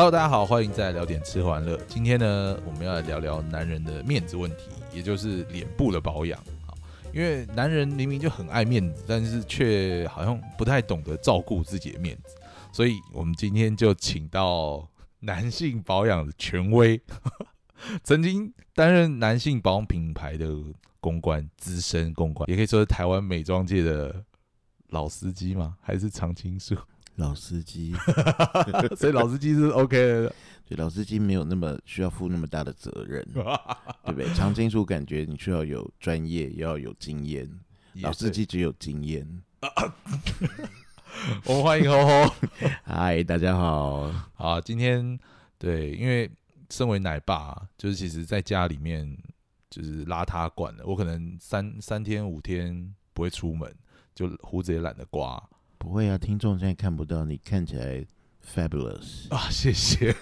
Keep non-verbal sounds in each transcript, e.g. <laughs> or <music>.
Hello，大家好，欢迎再来聊点吃喝玩乐。今天呢，我们要来聊聊男人的面子问题，也就是脸部的保养。好，因为男人明明就很爱面子，但是却好像不太懂得照顾自己的面子，所以我们今天就请到男性保养的权威，<laughs> 曾经担任男性保养品牌的公关资深公关，也可以说是台湾美妆界的老司机吗？还是常青树？老司机，<laughs> 所以老司机是 OK 的。对，老司机没有那么需要负那么大的责任，<laughs> 对不对？常青树感觉你需要有专业，也要有经验，老司机只有经验。<laughs> 我们欢迎吼吼，嗨，大家好。好，今天对，因为身为奶爸，就是其实在家里面就是邋遢惯了，我可能三三天五天不会出门，就胡子也懒得刮。不会啊，听众现在看不到你，看起来 fabulous 啊！谢谢。<laughs>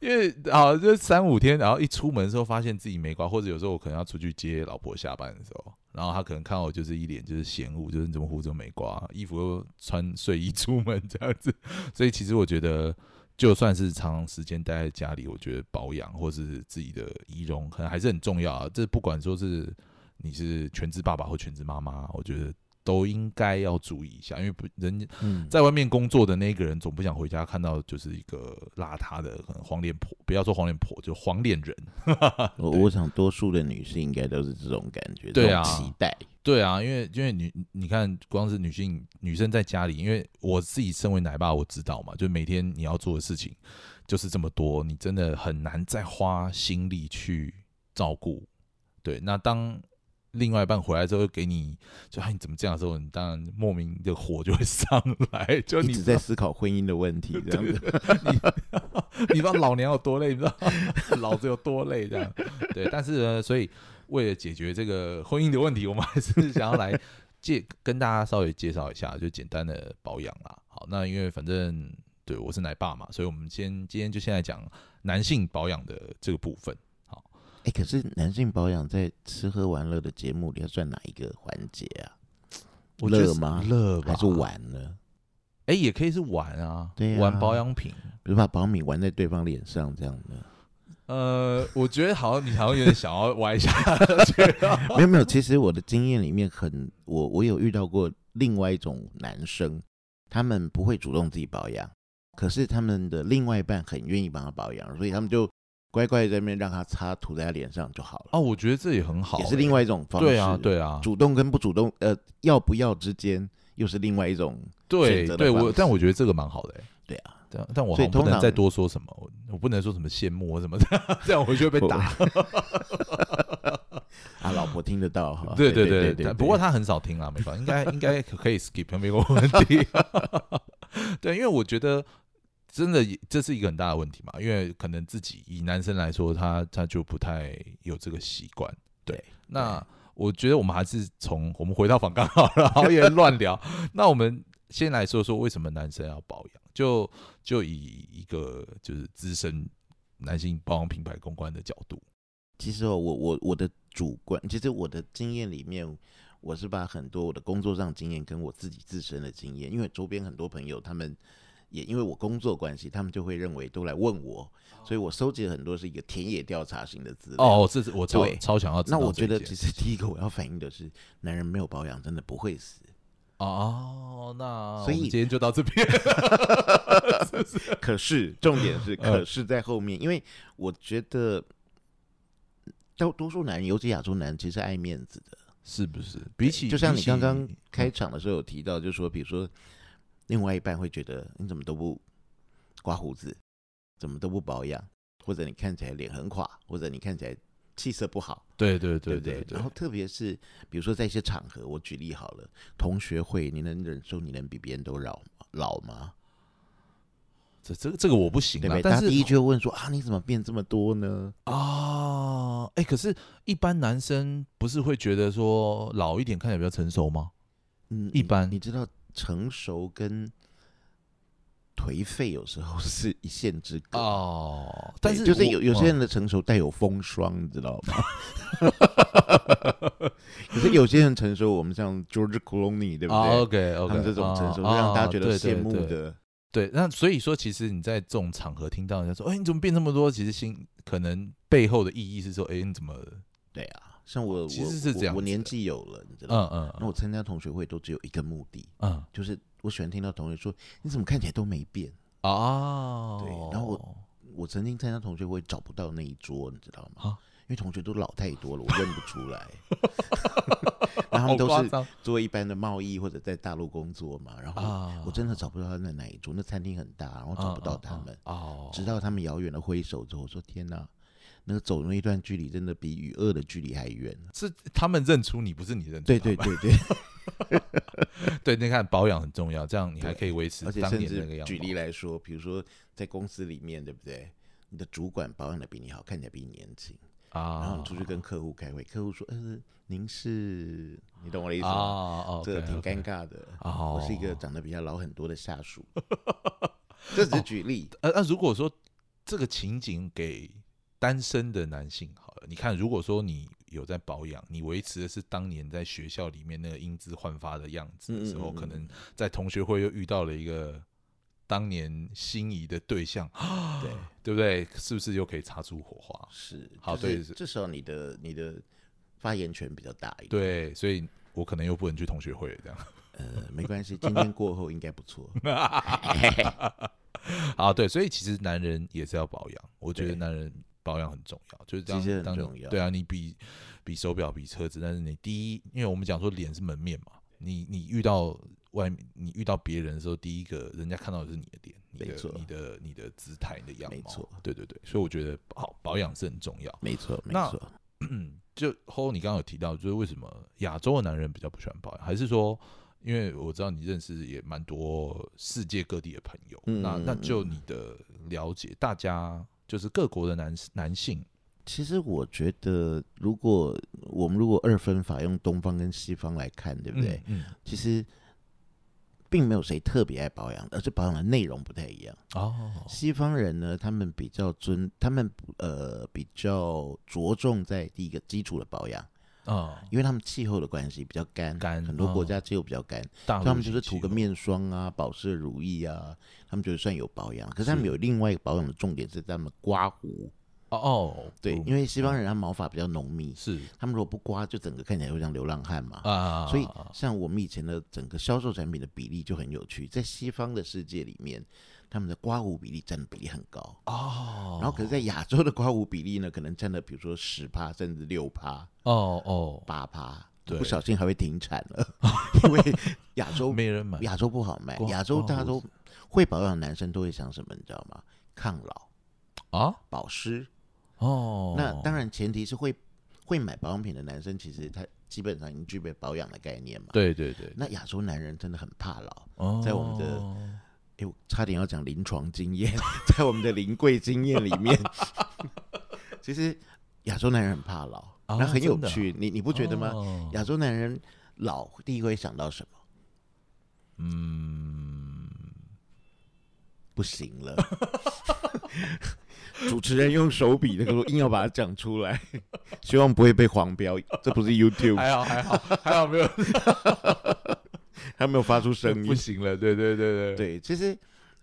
因为好，就三五天，然后一出门的时候，发现自己没刮，或者有时候我可能要出去接老婆下班的时候，然后他可能看我就是一脸就是嫌恶，就是你怎么胡子没刮，衣服又穿睡衣出门这样子。所以其实我觉得，就算是长时间待在家里，我觉得保养或是自己的仪容，可能还是很重要啊。这不管说是你是全职爸爸或全职妈妈，我觉得。都应该要注意一下，因为不人在外面工作的那个人总不想回家看到就是一个邋遢的可能黄脸婆，不要说黄脸婆，就黄脸人。<laughs> 我我想多数的女性应该都是这种感觉，对啊，期待，对啊，因为因为女你看，光是女性女生在家里，因为我自己身为奶爸，我知道嘛，就每天你要做的事情就是这么多，你真的很难再花心力去照顾。对，那当。另外一半回来之后给你，就哎你怎么这样的时候，你当然莫名的火就会上来，就你一直在思考婚姻的问题，这样子。<laughs> 你 <laughs> 你知道老娘有多累，你知道老子有多累，这样对。但是呢，所以为了解决这个婚姻的问题，我们还是想要来介跟大家稍微介绍一下，就简单的保养啦。好，那因为反正对我是奶爸嘛，所以我们先今天就先来讲男性保养的这个部分。哎，可是男性保养在吃喝玩乐的节目里要算哪一个环节啊？乐吗？乐还是玩呢？哎，也可以是玩啊，对，玩保养品，比如把保养品玩在对方脸上这样的。呃，我觉得好像你好像有点想要玩一下。<laughs> 没有没有，其实我的经验里面很，我我有遇到过另外一种男生，他们不会主动自己保养，可是他们的另外一半很愿意帮他保养，所以他们就。乖乖在那边让他擦涂在他脸上就好了。哦，我觉得这也很好，也是另外一种方式。对啊，对啊，主动跟不主动，呃，要不要之间又是另外一种对对，我但我觉得这个蛮好的。对啊，但但我不能再多说什么，我不能说什么羡慕什么的，<laughs> 这样我就会被打。<laughs> 啊，老婆听得到哈。<laughs> 对对对对，不过他很少听啊，没关系，应该应该可以 skip，没有问题。对，因为我觉得。真的，这是一个很大的问题嘛？因为可能自己以男生来说，他他就不太有这个习惯。对，那我觉得我们还是从我们回到房刚好了，好也乱聊。<laughs> 那我们先来说说为什么男生要保养？就就以一个就是资深男性保养品牌公关的角度，其实我我我的主观，其实我的经验里面，我是把很多我的工作上经验跟我自己自身的经验，因为周边很多朋友他们。也因为我工作关系，他们就会认为都来问我，所以我收集了很多是一个田野调查型的资料。哦，这是我超超想要。那我觉得其实第一个我要反映的是，男人没有保养真的不会死。哦，那所以今天就到这边。<laughs> 可是重点是，<laughs> 可是在后面，因为我觉得，多多数男人，尤其亚洲男人，其实爱面子的，是不是？比起就像你刚刚开场的时候有提到，就说比如说。另外一半会觉得你怎么都不刮胡子，怎么都不保养，或者你看起来脸很垮，或者你看起来气色不好。对对对对对。然后特别是比如说在一些场合，我举例好了，同学会，你能忍受你能比别人都老老吗？这这个这个我不行啊。但是第一句问说啊，你怎么变这么多呢？啊，哎，可是一般男生不是会觉得说老一点看起来比较成熟吗？嗯，一般你知道。成熟跟颓废有时候是一线之隔哦，但是就是有有些人的成熟带有风霜，你知道吗？<laughs> 可是有些人成熟，我们像 George Clooney，对不对？OK OK，他们这种成熟，会让大家觉得羡慕的。对，那所以说，其实你在这种场合听到人家说，哎，你怎么变这么多？其实心可能背后的意义是说，哎，你怎么？对啊，像我其实是这样我我年纪有了，你知道嗯吗？那嗯我参加同学会都只有一个目的，嗯就是我喜欢听到同学说你怎么看起来都没变。哦，对然后我我曾经参加同学会找不到那一桌，你知道吗？啊因为同学都老太多了，我认不出来。<laughs> 然后他好们都是做一般的贸易或者在大陆工作嘛，然后啊我真的找不到他在哪一桌，那餐厅很大，然后找不到他们。哦，直到他们遥远的挥手之后，我说天哪，那个走那一段距离真的比与恶的距离还远。是他们认出你，不是你认出对对对对，<laughs> 对，你看保养很重要，这样你还可以维持当年那个样子。举例来说，比如说在公司里面，对不对？你的主管保养的比你好，看起来比你年轻，然后啊你出去跟客户开会，客户说：“呃，您是……你懂我的意思啊吗？”哦，这个挺尴尬的。哦我是一个长得比较老很多的下属，这只是举例。呃，那如果说这个情景给单身的男性好了，你看，如果说你有在保养，你维持的是当年在学校里面那个英姿焕发的样子的时候，嗯嗯嗯可能在同学会又遇到了一个当年心仪的对象，<gasps> 对，对不对？是不是又可以擦出火花？是好就是对这时候你的你的发言权比较大一点。对，所以我可能又不能去同学会了这样。<laughs> 呃，没关系，今天过后应该不错。<laughs> 啊，对，所以其实男人也是要保养，我觉得男人保养很重要，就是这样很当要对啊，你比比手表、比车子，但是你第一，因为我们讲说脸是门面嘛，你你遇到外面，你遇到别人的时候，第一个人家看到的是你的脸，你的你的你的姿态、你的样貌，没错对对对，所以我觉得保保养是很重要。没错，没那错。嗯，就后你刚刚有提到，就是为什么亚洲的男人比较不喜欢保养，还是说，因为我知道你认识也蛮多世界各地的朋友，嗯那那嗯就你的了解，大家就是各国的男男性，其实我觉得，如果我们如果二分法用东方跟西方来看，对不对？嗯，其实并没有谁特别爱保养，而是保养的内容不太一样。哦，西方人呢，他们比较尊，他们呃比较着重在第一个基础的保养，啊，因为他们气候的关系比较干，干很多国哦家气候比较干，他们就是涂个面霜啊、保湿乳液啊，他们觉得算有保养。可是他们有另外一个保养的重点是他们刮胡，哦哦，对，嗯因为西方人他毛发比较浓密，是他们如果不刮，就整个看起来会像流浪汉嘛。啊，所以，像我们以前的整个销售产品的比例就很有趣，在西方的世界里面，他们的刮胡比例占的比例很高。哦，然后，可是，在亚洲的刮胡比例呢，可能占了比如说十趴，甚至六趴、哦哦，八趴，不小心还会停产了，<laughs> 因为亚洲没人买亚洲不好卖，亚洲大家都会保养男生都会想什么，你知道吗？抗老、啊，保湿。哦，那当然前提是会会买保养品的男生，其实他基本上已经具备保养的概念嘛。对对对，那亚洲男人真的很怕老，哦，在我们的哎、我差点要讲临床经验，<laughs> 在我们的临柜经验里面，<laughs> 其实亚洲男人很怕老，啊那很有趣，你你不觉得吗？哦亚洲男人老第一个会想到什么？嗯，不行了。<laughs> 主持人用手笔那个硬要把它讲出来，<laughs> 希望不会被黄标。这不是 YouTube，还好还好还好没有 <laughs> 还没有发出声音。不行了，对对对对，对，其实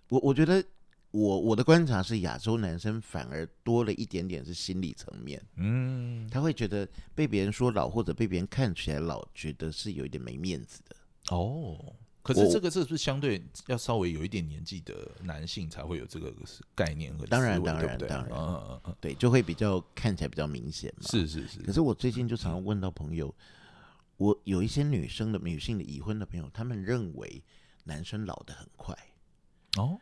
我我觉得我我的观察是，亚洲男生反而多了一点点是心理层面，嗯，他会觉得被别人说老或者被别人看起来老，觉得是有一点没面子的。哦，可是这个是不是相对要稍微有一点年纪的男性才会有这个概念和当然当然当然嗯嗯嗯嗯，对，就会比较看起来比较明显嘛。是是是，可是我最近就常常问到朋友，我有一些女生的女性的已婚的朋友，他们认为男生老得很快。哦，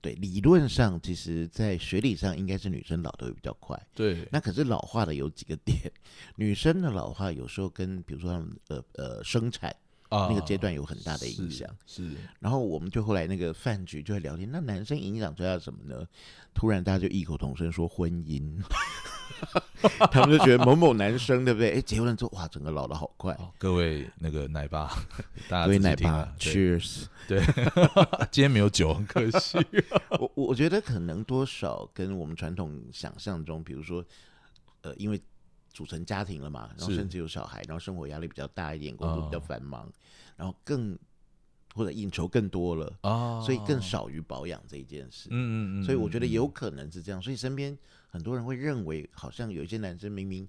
对，理论上其实，在学理上应该是女生老的会比较快。对，那可是老化的有几个点，<laughs> 女生的老化有时候跟比如说他们呃呃生产啊那个阶段有很大的影响。是，然后我们就后来那个饭局就会聊天，那男生影响最大什么呢？突然大家就异口同声说婚姻，<laughs> 他们就觉得某某男生对不对？哎，结婚了之后哇，整个老的好快。好各位那个奶爸，<laughs> 大家各位奶爸，Cheers！对，<laughs> 今天没有酒，很可惜。我我觉得可能多少跟我们传统想象中，比如说，呃，因为组成家庭了嘛，然后甚至有小孩，然后生活压力比较大一点，工作比较哦繁忙，然后更或或者应酬更多了，啊，所以更少于保养这一件事。嗯，嗯嗯，所以我觉得嗯有可能是这样，所以身边很多人会认为，好像有一些男生明明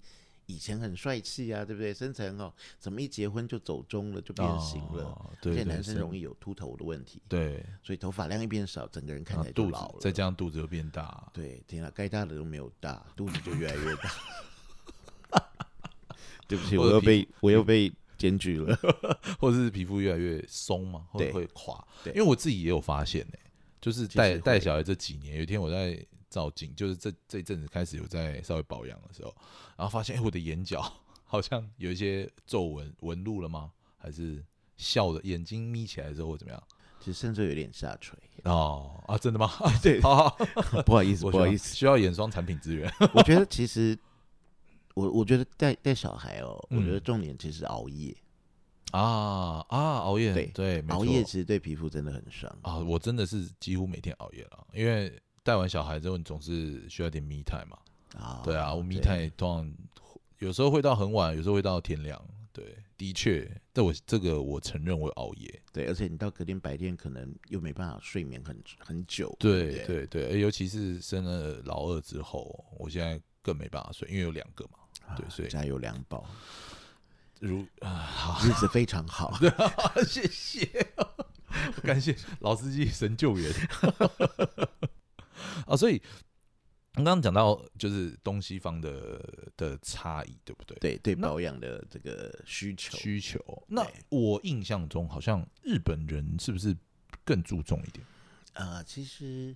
以前很帅气啊，对不对？身材很好，怎么一结婚就走中了，就变形了？哦而且对对是男生容易有秃头的问题，对，所以头发量一变少，整个人看啊起来就老了。再加上肚子又变大，对，天啊，该大的都没有大，肚子就越来越大。<laughs> <laughs> 对不起，我又被我又被检举了。<laughs> 或者是皮肤越来越松嘛，会不会垮。因为我自己也有发现呢、就是带带小孩这几年，有一天我在照镜，就是这这一阵子开始有在稍微保养的时候，然后发现哎、我的眼角 <laughs> 好像有一些皱纹纹路了吗？还是笑的眼睛眯起来之后会怎么样？其实甚至有点下垂。哦啊，真的吗？<laughs> 对好好，不好意思，不好意思。需要眼霜产品资源。我觉得其实，我我觉得带带小孩哦，我觉得嗯重点其实熬夜。啊啊，熬夜对熬夜其实对皮肤真的很伤。啊，我真的是几乎每天熬夜了，因为带完小孩之后，你总是需要点 me time 嘛。啊对啊，我 me 对 time 通常有时候会到很晚，有时候会到天亮。对，的确，这我这个我承认我熬夜。对，而且你到隔天白天可能又没办法睡眠很很久。对不对对，尤其是生了老二之后，我现在更没办法睡，因为有两个嘛。对，所以家有两宝，如啊，好，日子非常好。<laughs> 谢谢，感谢老司机神救援 <laughs> 啊！所以刚刚讲到就是东西方的的差异，对不对？对对，保养的这个需求。需求。那我印象中好像日本人是不是更注重一点？呃，其实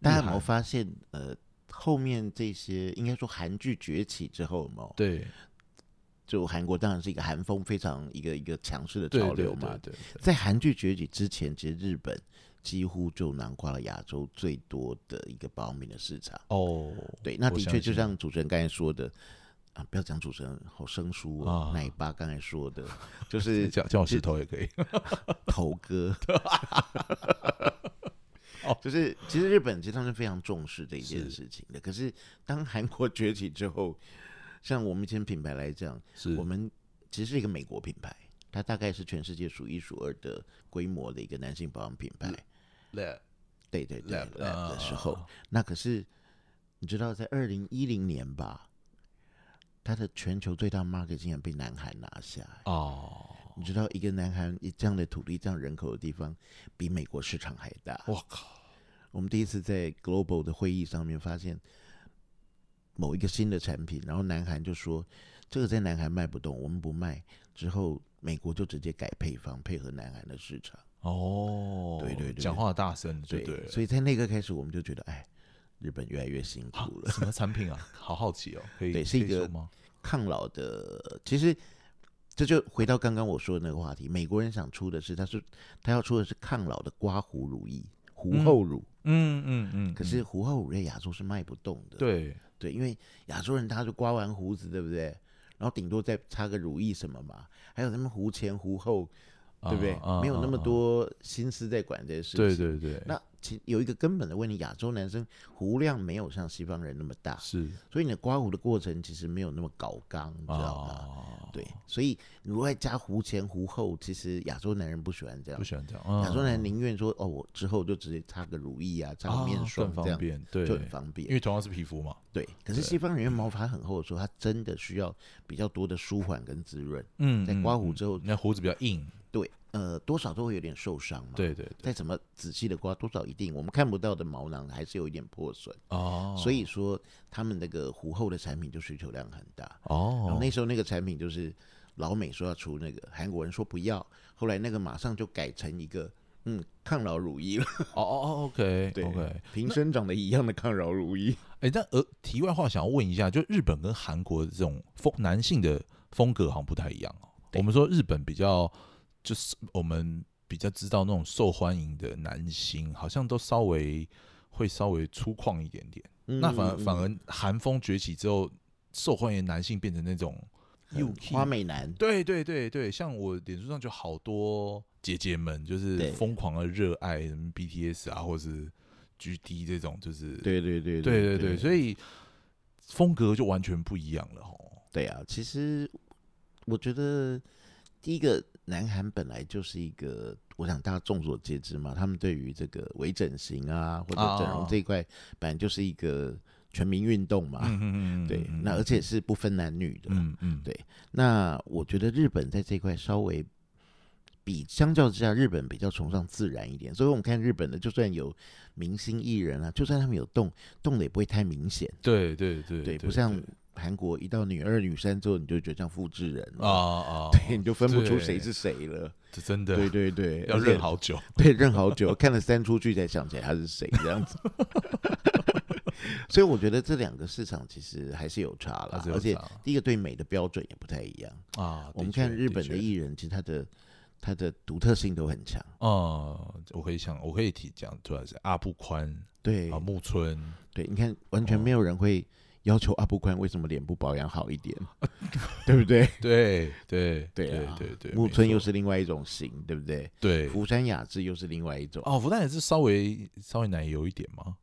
大家有没有韩发现，呃，后面这些应该说韩剧崛起之后，嘛？对就韩国当然是一个韩风非常一个一个强势的潮流嘛。在韩剧崛起之前，其实日本几乎就囊括了亚洲最多的一个保养品的市场。哦，对，那的确就像主持人刚才说的啊，不要讲主持人好生疏哦，啊奶爸刚才说的，<laughs> 就是叫叫我石头也可以。<laughs> 头哥。<laughs> 哦。<laughs> 就是其实日本其实他们是非常重视这一件事情的，可是当韩国崛起之后，像我们以前品牌来讲，是。我们其实是一个美国品牌，它大概是全世界数一数二的规模的一个男性保养品牌。对对对 lab，lab 的时候，啊。那可是你知道，在二零一零年吧，它的全球最大 market 竟然被南韩拿下。哦，你知道，一个南韩以这样的土地、这样人口的地方，比美国市场还大。我靠，我们第一次在 Global 的会议上面发现某一个新的产品，然后南韩就说这个在南韩卖不动，我们不卖。之后美国就直接改配方，配合南韩的市场。哦，对对对讲话大声，对对，对。所以在那个开始，我们就觉得，哎，日本越来越辛啊苦了。什么产品啊？好好奇哦，可以对是一个？抗老的，其实这就回到刚刚我说的那个话题，美国人想出的是，他是他要出的是抗老的刮胡乳液、胡后乳，嗯嗯嗯，可是胡后乳在亚洲是卖不动的。对对，因为亚洲人他就刮完胡子，对不对？然后顶多再擦个乳液什么嘛，还有他们胡前胡后，对不对？没有那么多心思在管这些事情。对对对，那其有一个根本的问题，亚洲男生胡量没有像西方人那么大，是所以你的刮胡的过程其实没有那么搞刚，你知道吗？啊，对，所以如果再加胡前胡后，其实亚洲男人不喜欢这样不。喜欢这样。亚洲男人人宁愿说哦，我之后就直接擦个乳液啊，擦个面霜 <laughs> 这便，对，就很方便因。为同样是皮肤嘛。对，可是西方人毛发很厚的时候，他真的需要比较多的舒缓跟滋润。嗯在刮胡之后，那胡子比较硬，对，呃，多少都会有点受伤嘛。，对对对，再怎么仔细的刮，多少一定我们看不到的毛囊还是有一点破损。哦，所以说，他们那个胡后的产品就需求量很大。然哦后，那时候那个产品就是老美说要出那个，韩国人说不要，后来那个马上就改成一个嗯抗老乳液了，<laughs> 哦哦哦，OK <laughs> 对 OK，瓶身长得一样的抗老乳液。哎，但呃，题外话想要问一下，就日本跟韩国的这种风男性的风格好像不太一样哦。我们说日本比较，就是我们比较知道那种受欢迎的男星，好像都稍微会稍微粗犷一点点。那反而嗯反而韩风崛起之后，受欢迎的男性变成那种花美男，对对对对，像我脸书上就好多姐姐们，就是疯狂的热爱什么 BTS 啊，或是 GD 这种，就是对对对对对对，以所以风格就完全不一样了哦。对啊，其实我觉得第一个南韩本来就是一个我想大家众所皆知嘛，他们对于这个微整形啊或者整哦容这一块，本来就是一个全民运动嘛。嗯嗯嗯，对，嗯那而且是不分男女的。嗯嗯对那我觉得日本在这块稍微比相较之下，日本比较崇尚自然一点。所以我们看日本的，就算有明星艺人啊，就算他们有动，动的也不会太明显。对对对对，不像韩国一到女二、女三之后，你就觉得像复制人啊啊，<laughs> 对，你就分不出对谁是谁了。这真的对对对，要认好久。<laughs> 对，认好久，<laughs> 看了三出剧才想起来他是谁这样子。所以我觉得这两个市场其实还是有差了而且第一个对美的标准也不太一样。啊，我们看日本的确艺人，其实他的他的独特性都很强。哦，我可以想，我可以提讲主要是阿布宽对啊，木村对，你看完全哦没有人会要求阿布宽为什么脸部保养好一点，<laughs> 对不对？<laughs> 对对 <laughs> 对啊对对，木村又是另外一种型，对不对？对福山雅治又是另外一种。哦，福山雅治稍微稍微奶油一点吗，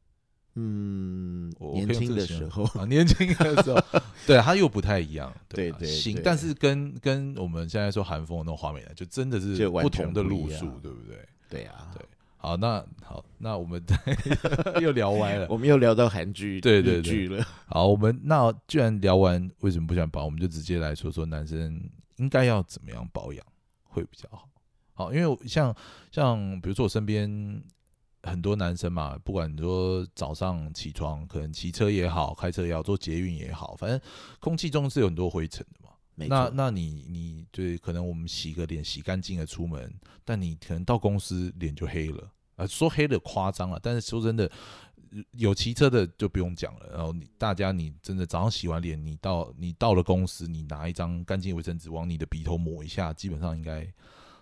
嗯我，年轻的时候，啊，年轻的时候，对，他又不太一样，对对啊型但是跟跟我们现在说韩风的那种华美男，就真的是不同的路数，对不对？对啊，对好，那好，那我们 <laughs> 又聊歪了。<laughs> 我们又聊到韩剧、对对日剧了。<laughs> 好，我们那既然聊完为什么不想保，我们就直接来说说男生应该要怎么样保养会比较好。好，因为像像比如说我身边很多男生嘛，不管你说早上起床可能骑车也好，开车也好，做捷运也好，反正空气中是有很多灰尘的嘛。那那你你对可能我们洗个脸洗干净了出门，但你可能到公司脸就黑了啊、说黑的夸张了，但是说真的，有骑车的就不用讲了。然后你大家你真的早上洗完脸，你到你到了公司，你拿一张干净卫生纸往你的鼻头抹一下，基本上应该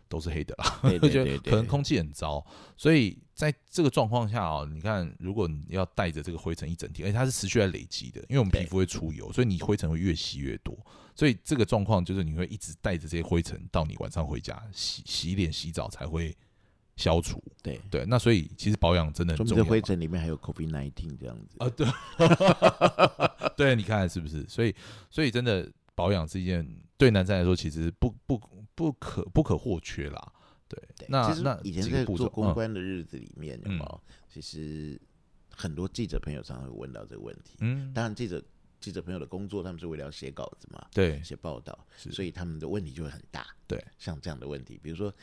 都是黑的啦。<laughs> 对对就对对，可能空气很糟，所以在这个状况下啊，你看，如果你要带着这个灰尘一整天，而且它是持续在累积的，因为我们皮肤会出油，所以你灰尘会越吸越多，所以这个状况就是你会一直带着这些灰尘到你晚上回家洗洗脸、洗澡才会消除。对，对，那所以其实保养真的很重要嘛尘里面还有 COVID nineteen 这样子。啊，对，<laughs> 对，你看是不是？所以所以真的保养是一件对男生来说其实不不不可不可或缺啦。对，对其实那那以前在做公嗯关的日子里面，有没有？其实很多记者朋友常常会问到这个问题。嗯，当然，记者记者朋友的工作，他们是为了要写稿子嘛，对，写报道，所以他们的问题就会很大。对，像这样的问题，比如说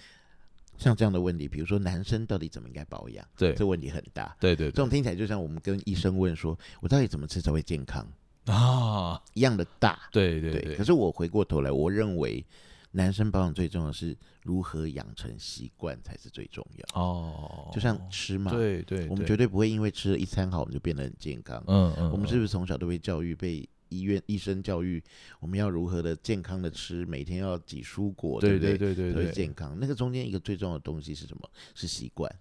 像这样的问题，比如说男生到底怎么应该保养，对这问题很大。对对对这种听起来就像我们跟医生问说，我到底怎么吃才会健康啊，一样的大。对对对，可是我回过头来，我认为男生保养最重要的是如何养成习惯才是最重要。哦，就像吃嘛，对对，对我们绝对不会因为吃了一餐好，我们就变得很健康。嗯嗯，我们是不是从小都被教育，被医院医生教育，我们要如何的健康的吃，每天要挤蔬果，对不对对对对对，健康。那个中间一个最重要的东西是什么？是习惯。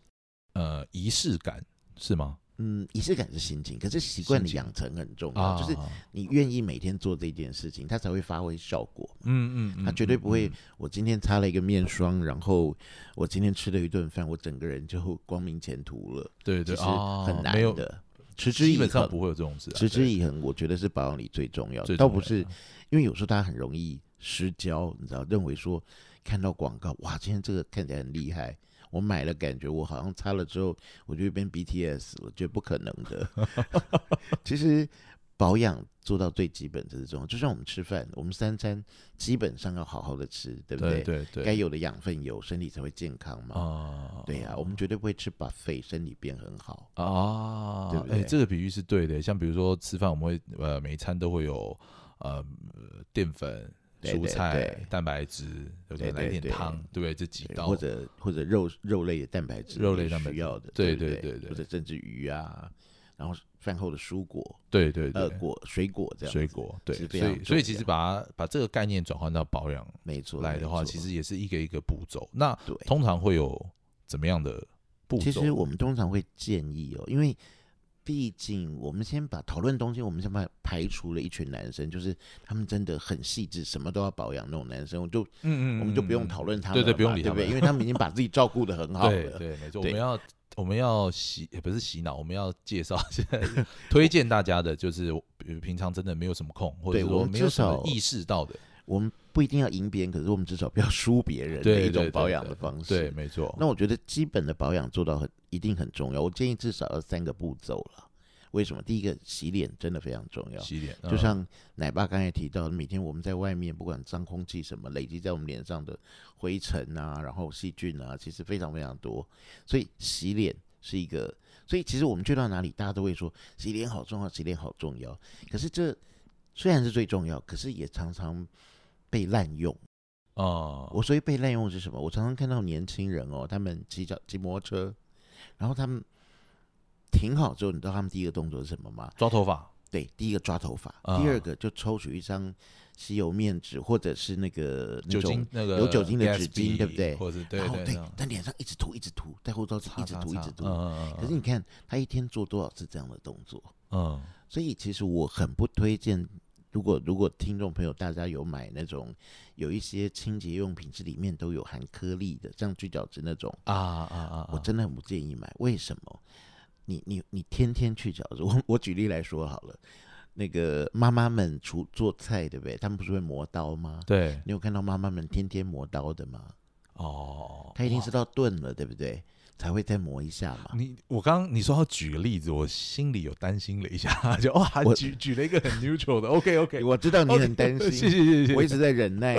呃仪式感是吗？嗯，仪式感是心情，可是习惯的养成很重要，啊，就是你愿意每天做这件事情，它才会发挥效果。嗯嗯，它绝对不会嗯，我今天擦了一个面霜，然后我今天吃了一顿饭，我整个人就光明前途了。对对其实很啊没有难的，持之以恒。基本上不会有这种事啊，持之以恒，我觉得是保养里最重要的，倒不是因为有时候大家很容易失焦，你知道，认为说看到广告，哇，今天这个看起来很厉害，我买了，感觉我好像擦了之后，我就变 BTS 了，觉得不可能的。<laughs> 其实保养做到最基本这是重要，就像我们吃饭，我们三餐基本上要好好的吃，对不对对对，该有的养分有，身体才会健康嘛。啊，对呀、我们绝对不会吃 buffet，身体变很好。啊，哎、对不对这个比喻是对的。像比如说吃饭，我们会呃每一餐都会有呃淀粉、蔬菜对、蛋白质，对不对？来点汤，对不对？这几道或者或者肉肉类的蛋白质，肉类蛋白质需要的，对对不对对对或者甚至鱼啊，然后饭后的蔬果、对对对呃，果、水果这样，水果，对，所以所以其实把它把这个概念转换到保养没错来的话，其实也是一个一个步骤。那。通常会有怎么样的步骤？其实我们通常会建议哦，因为毕竟我们先把讨论东西，我们先把排除了一群男生，就是他们真的很细致，什么都要保养那种男生，我就嗯嗯，我们就不用嗯讨论他们对对不对？不用理他们因为他们已经把自己照顾的很好了。<laughs> 对对，没错，我们要我们要洗也不是洗脑，我们要介绍现在推荐大家的，就是平常真的没有什么空，或者对我没有什么意识到的，我们不一定要赢别人，可是我们至少不要输别人的一种保养的方式。对，没错。那我觉得基本的保养做到很一定很重要，我建议至少要三个步骤了。为什么？第一个洗脸真的非常重要，洗脸，就像奶爸刚才提到，每天我们在外面不管脏空气什么累积在我们脸上的灰尘啊，然后细菌啊，其实非常非常多，所以洗脸是一个。所以其实我们去到哪里，大家都会说洗脸好重要，洗脸好重要。可是这虽然是最重要，可是也常常被滥用。哦，我所以被滥用是什么？我常常看到年轻人哦，他们骑脚骑摩托车，然后他们停好之后，你知道他们第一个动作是什么吗？抓头发，对，第一个抓头发，啊第二个就抽取一张吸油面纸，或者是那个那酒种精那个有酒精的纸巾对不对或者是对然后对对，在脸上一直涂，一直涂，在后照镜一直涂，一直涂。可是你看他一天做多少次这样的动作？嗯所以其实我很不推荐，如果如果听众朋友大家有买那种有一些清洁用品是里面都有含颗粒的，像去角质那种，啊啊啊，我真的很不建议买。为什么？你你你天天去饺子，<laughs> 我我举例来说好了，那个妈妈们厨做菜对不对？他们不是会磨刀吗？对你有看到妈妈们天天磨刀的吗？哦，他一定是到钝了，对不对？才会再磨一下嘛。你我刚刚你说要举个例子，我心里有担心了一下，<laughs> 就哇我举举了一个很 neutral 的，<laughs> OK OK，我知道你很担心，谢谢谢谢我一直在忍耐。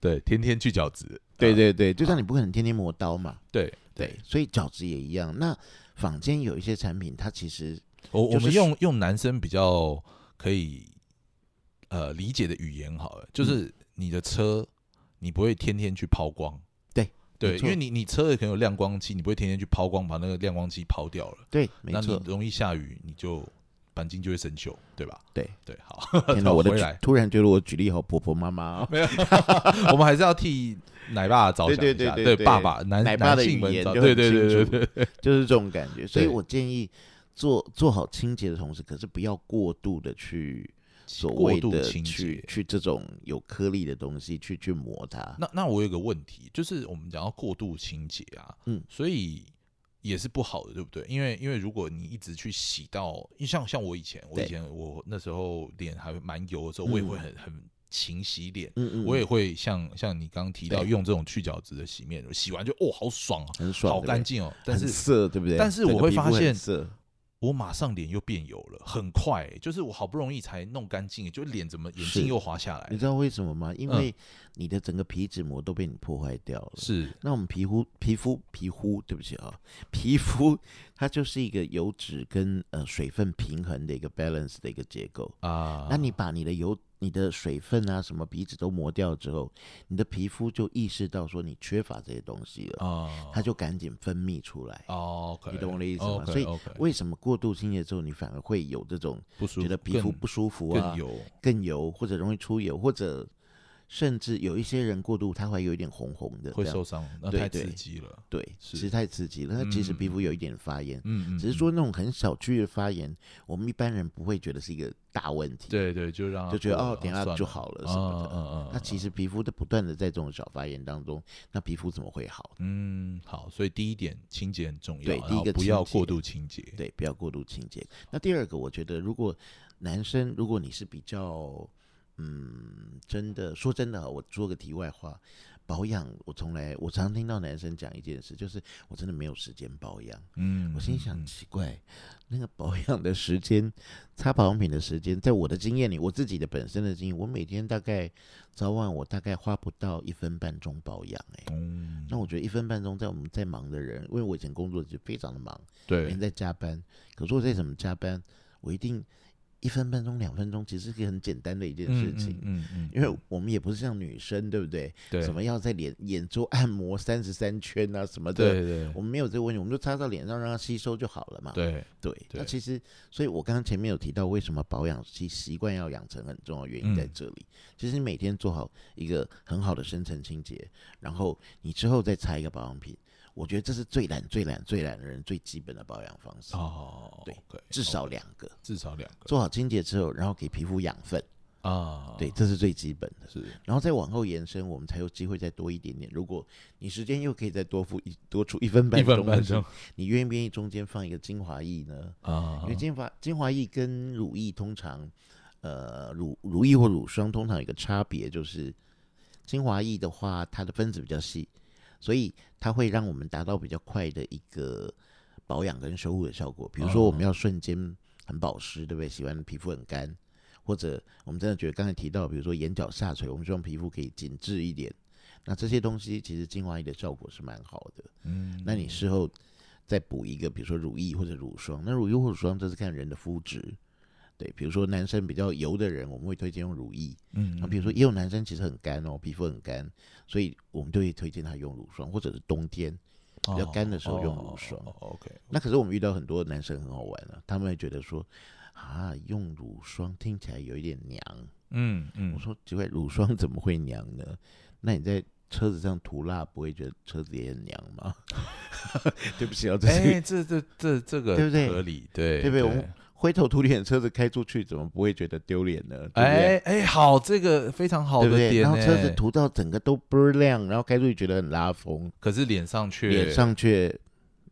对，天天去角质，啊对对对，就像你不可能天天磨刀嘛。对对，所以角质也一样。那坊间有一些产品，它其实我我们用用男生比较可以呃理解的语言好了，嗯就是你的车你不会天天去抛光，对对，因为你你车也可能有亮光漆，你不会天天去抛光，把那个亮光漆抛掉了，对，没那你。容易下雨，你就钣金就会生锈，对吧？对对，好，天哪，<laughs> 我的突然觉得我举例好婆婆妈妈哦。<laughs> 我们还是要替奶爸着想一下，对对对对对爸爸男奶爸的言对对对对对，就是这种感觉。所以对我建议做做好清洁的同时，可是不要过度的去所过谓的。去去这种有颗粒的东西去去磨它。那那我有个问题，就是我们讲到过度清洁啊，嗯，所以也是不好的，对不对？因为因为如果你一直去洗到，因为像像我以前，我以前我那时候脸还蛮油的时候，我也会嗯很很勤洗脸。嗯嗯，我也会像像你刚刚提到用这种去角质的洗面乳，洗完就哦好爽啊，很爽，好干净哦。但是色，对不对？但是我会发现色，我马上脸又变油了，很快欸、就是我好不容易才弄干净，就脸怎么眼是睛又滑下来？你知道为什么吗？因嗯为你的整个皮脂膜都被你破坏掉了。是那我们皮肤、皮肤、皮肤，对不起啊，皮肤它就是一个油脂跟呃水分平衡的一个 balance 的一个结构。啊，那你把你的油、你的水分啊、什么皮脂都磨掉之后，你的皮肤就意识到说你缺乏这些东西了，啊，它就赶紧分泌出来。哦你懂我的意思吗所以为什么过度清洁之后，你反而会有这种觉得皮肤不舒服啊、更油更油，或者容易出油，或者甚至有一些人过度，他会有一点红红的，会受伤，那太刺激了。对，是其实太刺激了。那其实皮嗯肤有一点发炎，嗯嗯，只是说那种很小区域的发炎，我们一般人不会觉得是一个大问题，对对，就让就觉得，哦等一下就好了什么的。嗯嗯嗯，那其实皮肤的不断的在这种小发炎当中，那皮肤怎么会好？嗯好，所以第一点清洁很重要，对第一个不要过度清洁。对，不要过度清洁。那第二个，我觉得如果男生，如果你是比较，嗯，真的说真的啊，我说个题外话，保养我从来我常听到男生讲一件事，就是我真的没有时间保养。嗯，我心想嗯奇怪，那个保养的时间，擦保养品的时间，在我的经验里，我自己的本身的经验，我每天大概早晚我大概花不到一分半钟保养、欸，嗯，那我觉得一分半钟，在我们在忙的人，因为我以前工作就非常的忙，对。每天在加班，可是我再怎么加班，我一定一分半钟、两分钟，其实是一个很简单的一件事情。嗯嗯嗯，因为我们也不是像女生，对不对？对什么要在脸眼周按摩三十三圈啊什么的，对对我们没有这个问题，我们就擦到脸上让它吸收就好了嘛。对对，那其实，所以我刚刚前面有提到，为什么保养习习惯要养成很重要原因在嗯这里。其实你每天做好一个很好的深层清洁，然后你之后再擦一个保养品，我觉得这是最懒、最懒、最懒的人最基本的保养方式。哦，对至少两个，至少两个做好清洁之后，然后给皮肤养分，啊，对，这是最基本的。是然后再往后延伸，我们才有机会再多一点点。如果你时间又可以再多付一多出一分半一分半钟你愿不愿意中间放一个精华液呢？啊因为精华精华液跟乳液通常，呃乳乳液或乳霜通常有一个差别，就是精华液的话，它的分子比较细，所以它会让我们达到比较快的一个保养跟修护的效果。比如说我们要瞬间很保湿，对不对？喜欢皮肤很干，或者我们真的觉得刚才提到，比如说眼角下垂，我们希望皮肤可以紧致一点。那这些东西其实精华液的效果是蛮好的。嗯，那你事后再补一个，比如说乳液或者乳霜。那乳液或乳霜这是看人的肤质。对，比如说男生比较油的人，我们会推荐用乳液。嗯，那比如说也有男生其实很干哦，皮肤很干，所以我们就会推荐他用乳霜，或者是冬天比较干的时候用乳霜。哦哦 OK，那可是我们遇到很多男生很好玩啊、他们会觉得说啊，用乳霜听起来有一点娘。嗯嗯，我说奇怪，乳霜怎么会娘呢？那你在车子上涂蜡，不会觉得车子也很娘吗？<laughs> 对不起啊，这是、哎，这这这这个对不对合理，对对不对我们灰头土脸的车子开出去，怎么不会觉得丢脸呢？<laughs> 哎哎，好，这个非常好对不对？的点呢，然后车子涂到整个都倍儿亮，然后开出去觉得很拉风，可是脸上却脸上却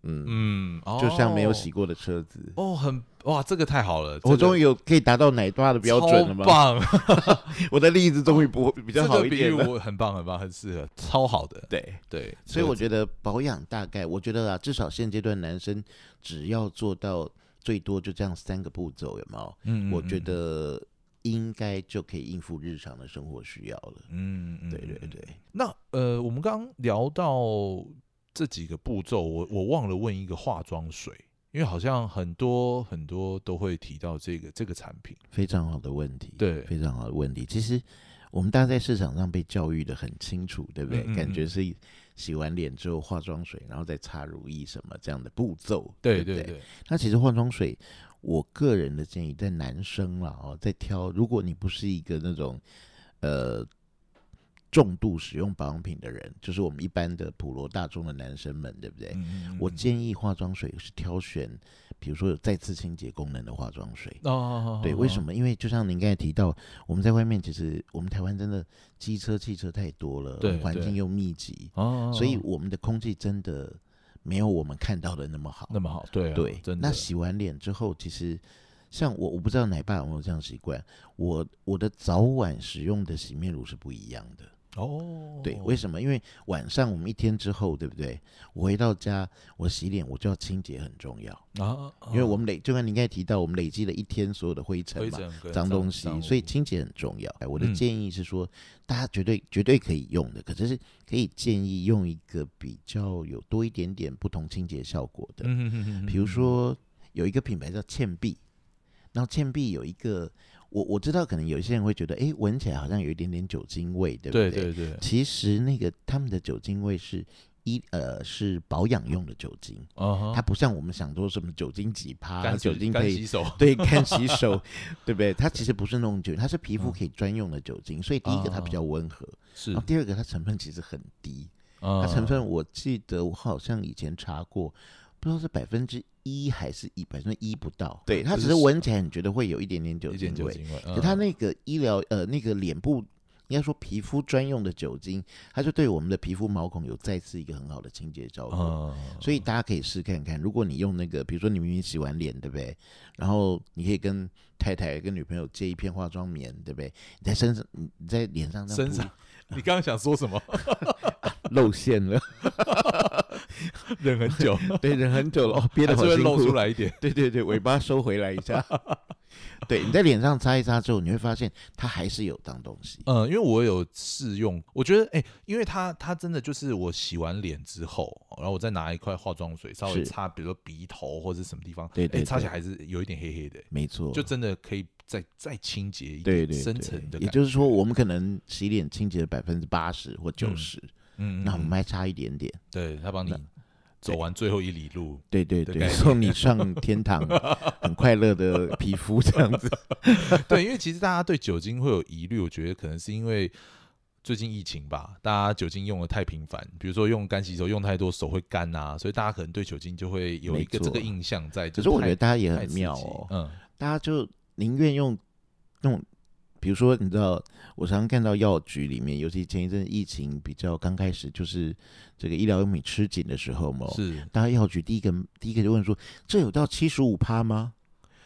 嗯，嗯，就像没有哦洗过的车子。哦，很哇，这个太好了，我终于于有可以达到奶爸的标准了吗？棒，<laughs> 我的例子终于不比较好一点了。我很棒很棒，很适合，超好的，对，对，所以我得觉得保养大概，我觉得啊，至少现阶段男生只要做到最多就这样三个步骤，有没有？嗯，我觉嗯，得应该就可以应付日常的生活需要了。嗯嗯，对对嗯对，那呃，我们刚刚聊到这几个步骤，我我忘了问一个化妆水，因为好像很多很多都会提到这个这个产品，非常好的问题，对非常好的问题。其实我们大家在市场上被教育的很清楚，对不对？感觉是洗完脸之后化妆水，然后再擦乳液什么这样的步骤，对对对，那其实化妆水，我个人的建议，在男生了哦，在挑，如果你不是一个那种呃重度使用保养品的人，就是我们一般的普罗大众的男生们，对不对？嗯嗯我建议化妆水是挑选，比如说有再次清洁功能的化妆水。哦，对，为什么？因为就像您刚才提到，我们在外面其实我们台湾真的机车、汽车太多了，环境又密集，哦，所以我们的空气真的没有我们看到的那么好。那么好，对啊对，真的，那洗完脸之后，其实像我，我不知道奶爸有没有这样习惯，我我的早晚使用的洗面乳是不一样的。哦，对，为什么？因为晚上我们一天之后，对不对？我回到家，我洗脸，我就要清洁，很重要。啊，因为我们累，就像你刚才提到，我们累积了一天所有的灰尘嘛。脏东西，所以清洁很重要。哎我的嗯建议是说，大家绝对绝对可以用的，可是是可以建议用一个比较有多一点点不同清洁效果的。嗯比如说有一个品牌叫倩碧，然后倩碧有一个，我我知道可能有一些人会觉得，哎，闻起来好像有一点点酒精味，对不对对？对对，其实那个他们的酒精味是一呃是保养用的酒精，它不像我们想说什么酒精几趴，酒精可以洗手，对干洗 <laughs> 手，对不对？它其实不是那种酒，它是皮肤嗯。可以专用的酒精，所以第一个它比较温和，是。然后第二个它成分其实很低，它它成分我记得我好像以前查过，不知道是百分之一还是一百分之一不到。对，它只是闻起来你觉得会有一点点酒精味，点酒精味，可它嗯那个医疗呃那个脸部。应该说皮肤专用的酒精，它就对我们的皮肤毛孔有再次一个很好的清洁效果。嗯，所以大家可以试看看，如果你用那个，比如说你明明洗完脸，对不对？然后你可以跟太太、跟女朋友借一片化妆棉，对不对？你在身上，你你在脸上身上你刚刚想说什么？<laughs> 露馅了，<laughs> <laughs> 忍很久，<laughs> 对，忍很久了，哦憋得好辛苦。出来一点。<laughs> 对对对，尾巴收回来一下。对，你在脸上擦一擦之后，你会发现它还是有脏东西。嗯，因为我有试用，我觉得哎、因为它它真的就是我洗完脸之后，然后我再拿一块化妆水稍微擦，比如说鼻头或者什么地方，对对哎擦起来还是有一点黑黑的，没错，就真的可以再再清洁一点，对对深层的对，也就是说，我们可能洗脸清洁了百分之八十或九十，嗯，嗯嗯那我们还差一点点。对他帮你走完最后一里路，对对对，送你上天堂，<laughs> 很快乐的皮肤这样子。<laughs> 对，因为其实大家对酒精会有疑虑，我觉得可能是因为最近疫情吧，大家酒精用的太频繁，比如说用干洗手用太多，手会干啊，所以大家可能对酒精就会有一个这个印象在。可是我觉得大家也很妙哦，嗯，大家就宁愿用用，比如说你知道，我常常看到药局里面，尤其前一阵疫情比较刚开始，就是这个医疗用品吃紧的时候嘛，是大家药局第一个第一个就问说，这有到七十五趴吗？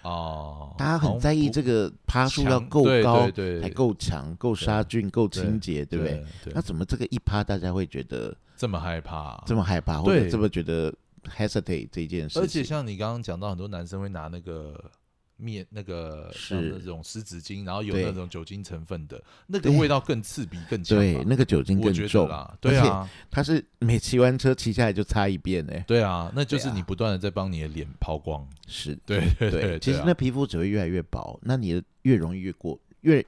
哦，大家很在意这个个趴数要够高，对对，还够强、够杀菌、够清洁，对不对？？那，怎么这个一趴大家会觉得这么害怕，这么害怕，或者这么觉得 hesitate 这件事情？而且像你刚刚讲到，很多男生会拿那个面那个是像那种湿纸巾，然后有那种酒精成分的，那个味道更刺鼻更强吧。对那个酒精更重，啦，对啊，它是每骑完车骑下来就擦一遍哎、对啊，那就是你不断的在帮你的脸抛光。是，对对对，其实那皮肤只会越来越薄，那你的越容易越过越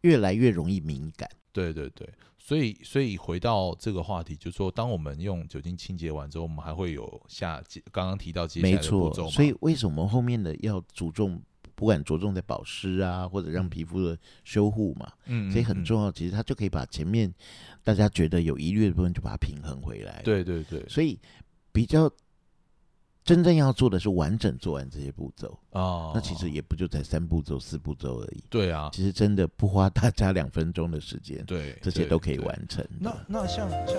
越来越容易敏感。对对对，所以所以回到这个话题，就是说，当我们用酒精清洁完之后，我们还会有下接刚刚提到接下没来的步错骤，嘛所以为什么后面的要注重，不管着重在保湿啊，或者让皮肤的修护嘛，嗯，所以很嗯。重要。其实它就可以把前面大家觉得有疑虑的部分，就把它平衡回来。，对对对所以比较真正要做的是完整做完这些步骤。啊，那其实也不就才三步骤、四步骤而已。对啊，其实真的不花大家两分钟的时间，对，这些都可以完成的。那那像像